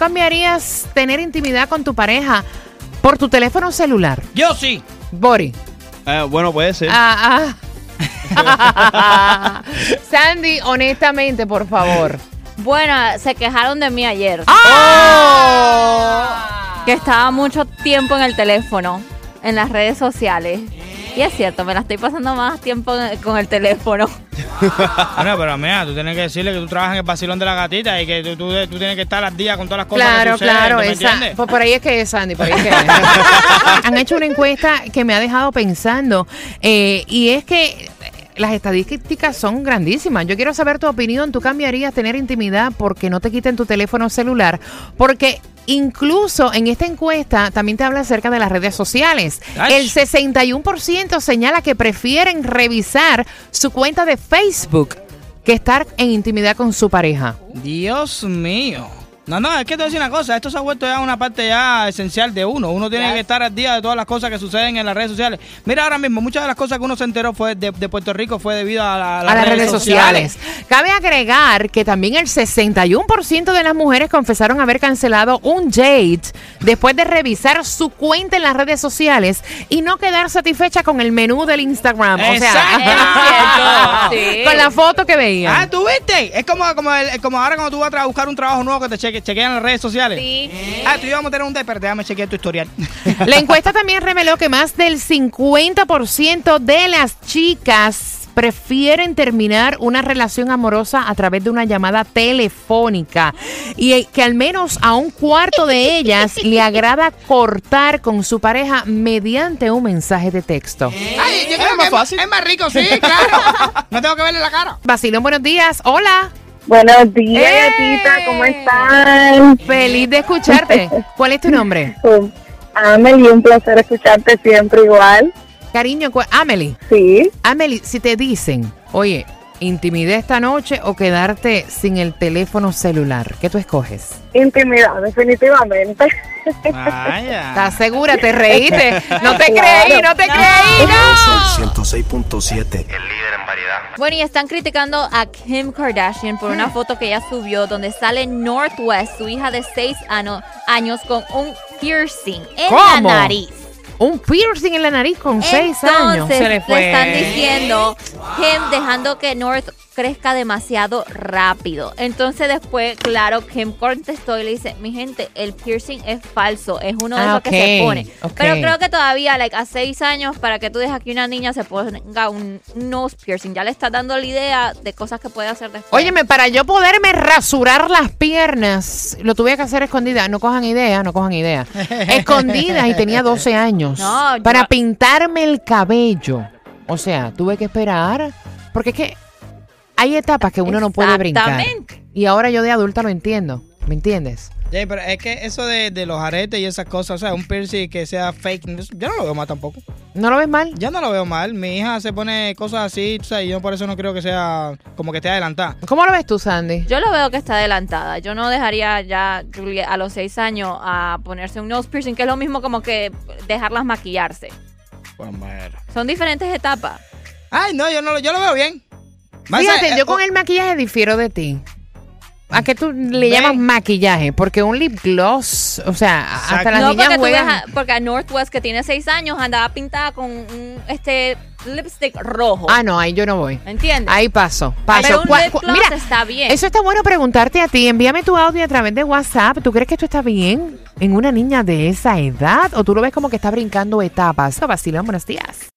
Cambiarías tener intimidad con tu pareja por tu teléfono celular? Yo sí. Bori. Eh, bueno, puede ser. Ah, ah. Sandy, honestamente, por favor. Bueno, se quejaron de mí ayer. ¡Ah! Que estaba mucho tiempo en el teléfono, en las redes sociales. Y es cierto, me la estoy pasando más tiempo con el teléfono. Bueno, pero mira, tú tienes que decirle que tú trabajas en el vacilón de la gatita y que tú, tú- tú tienes que estar al día con todas las cosas Claro, que claro, ¿tú me esa, entiendes? por, por ahí es que es, Sandy, por ahí es que es. Han hecho una encuesta que me ha dejado pensando eh, y es que las estadísticas son grandísimas. Yo quiero saber tu opinión. ¿Tú cambiarías tener intimidad porque no te quiten tu teléfono celular? Porque incluso en esta encuesta también te habla acerca de las redes sociales. El 61% señala que prefieren revisar su cuenta de Facebook que estar en intimidad con su pareja. Dios mío. No, no, es que te voy a decir una cosa, esto se ha vuelto ya una parte ya esencial de uno. Uno tiene que estar al día de todas las cosas que suceden en las redes sociales. Mira ahora mismo, muchas de las cosas que uno se enteró fue de, de Puerto Rico fue debido a, la- a las redes sociales. Cabe agregar que también el 61% de las mujeres confesaron haber cancelado un date después de revisar su cuenta en las redes sociales y no quedar satisfecha con el menú del Instagram. O sea, sí. con la foto que veían. Ah, ¿tú viste? Es como, como, el- como ahora cuando tú vas a buscar un trabajo nuevo que te cheque, chequean las redes sociales. Sí. Ah, tú íbamos a tener un date, pero déjame chequear tu historial. La encuesta también reveló que más del 50% de las chicas prefieren terminar una relación amorosa a través de una llamada telefónica y que al menos a un cuarto de ellas le agrada cortar con su pareja mediante un mensaje de texto. Ay, yo creo que es más- Es más rico, sí, claro. no tengo que verle la cara. Basilón, buenos días. Hola. Buenos días, ¡Eh! gatita, ¿cómo están? Feliz de escucharte. ¿Cuál es tu nombre? Amelie, un placer escucharte siempre igual. Cariño, Amelie. Sí, Amelie, si te dicen, oye, intimidad esta noche o quedarte sin el teléfono celular, ¿qué tú escoges? intimidad, definitivamente. Vaya. ¿Estás segura? ¿Te reíste? No te Claro. creí, no te creí, no. Sol 106.7. Bueno, y están criticando a Kim Kardashian por una foto que ella subió donde sale Northwest, su hija de 6 años, con un piercing en ¿Cómo? la nariz. Un piercing en la nariz con seis años. Entonces, Se le fue. están diciendo Kim dejando que North crezca demasiado rápido. Entonces después, claro, Kim contestó y le dice, mi gente, el piercing es falso, es uno de Ah, esos que se pone. Pero creo que todavía, like, a seis años, para que tú dejes que una niña se ponga un nose piercing, ya le estás dando la idea de cosas que puede hacer después. Óyeme, para yo poderme rasurar las piernas, lo tuve que hacer escondida. No cojan idea, no cojan idea. Escondida y tenía 12 años. No, yo- para pintarme el cabello. O sea, tuve que esperar. Porque es que hay etapas que uno no puede brincar. Exactamente. Y ahora yo de adulta lo entiendo. ¿Me entiendes? Sí, pero es que eso de, de los aretes y esas cosas, o sea, un piercing que sea fake, yo no lo veo mal tampoco. ¿No lo ves mal? Yo no lo veo mal. Mi hija se pone cosas así, o sea, y yo por eso no creo que sea como que esté adelantada. ¿Cómo lo ves tú, Sandy? Yo lo veo que está adelantada. Yo no dejaría ya a los seis años a ponerse un nose piercing, que es lo mismo como que dejarlas maquillarse. Pues bueno. Son diferentes etapas. Ay, no, yo no lo, yo lo veo bien. Más, Fíjate, eh, yo oh, con el maquillaje difiero de ti. ¿A qué tú le Ve. llamas maquillaje? Porque un lip gloss, o sea, hasta Exacto. las no, niñas porque, juegan. ves a- porque a Northwest, que tiene seis años, andaba pintada con un este lipstick rojo. Ah, no, ahí yo no voy. ¿Entiendes? Ahí paso, paso. Pero un lip gloss Mira, está bien. eso está bueno preguntarte a ti. Envíame tu audio a través de WhatsApp. ¿Tú crees que esto está bien en una niña de esa edad? ¿O tú lo ves como que está brincando etapas? Vacilón, buenos días.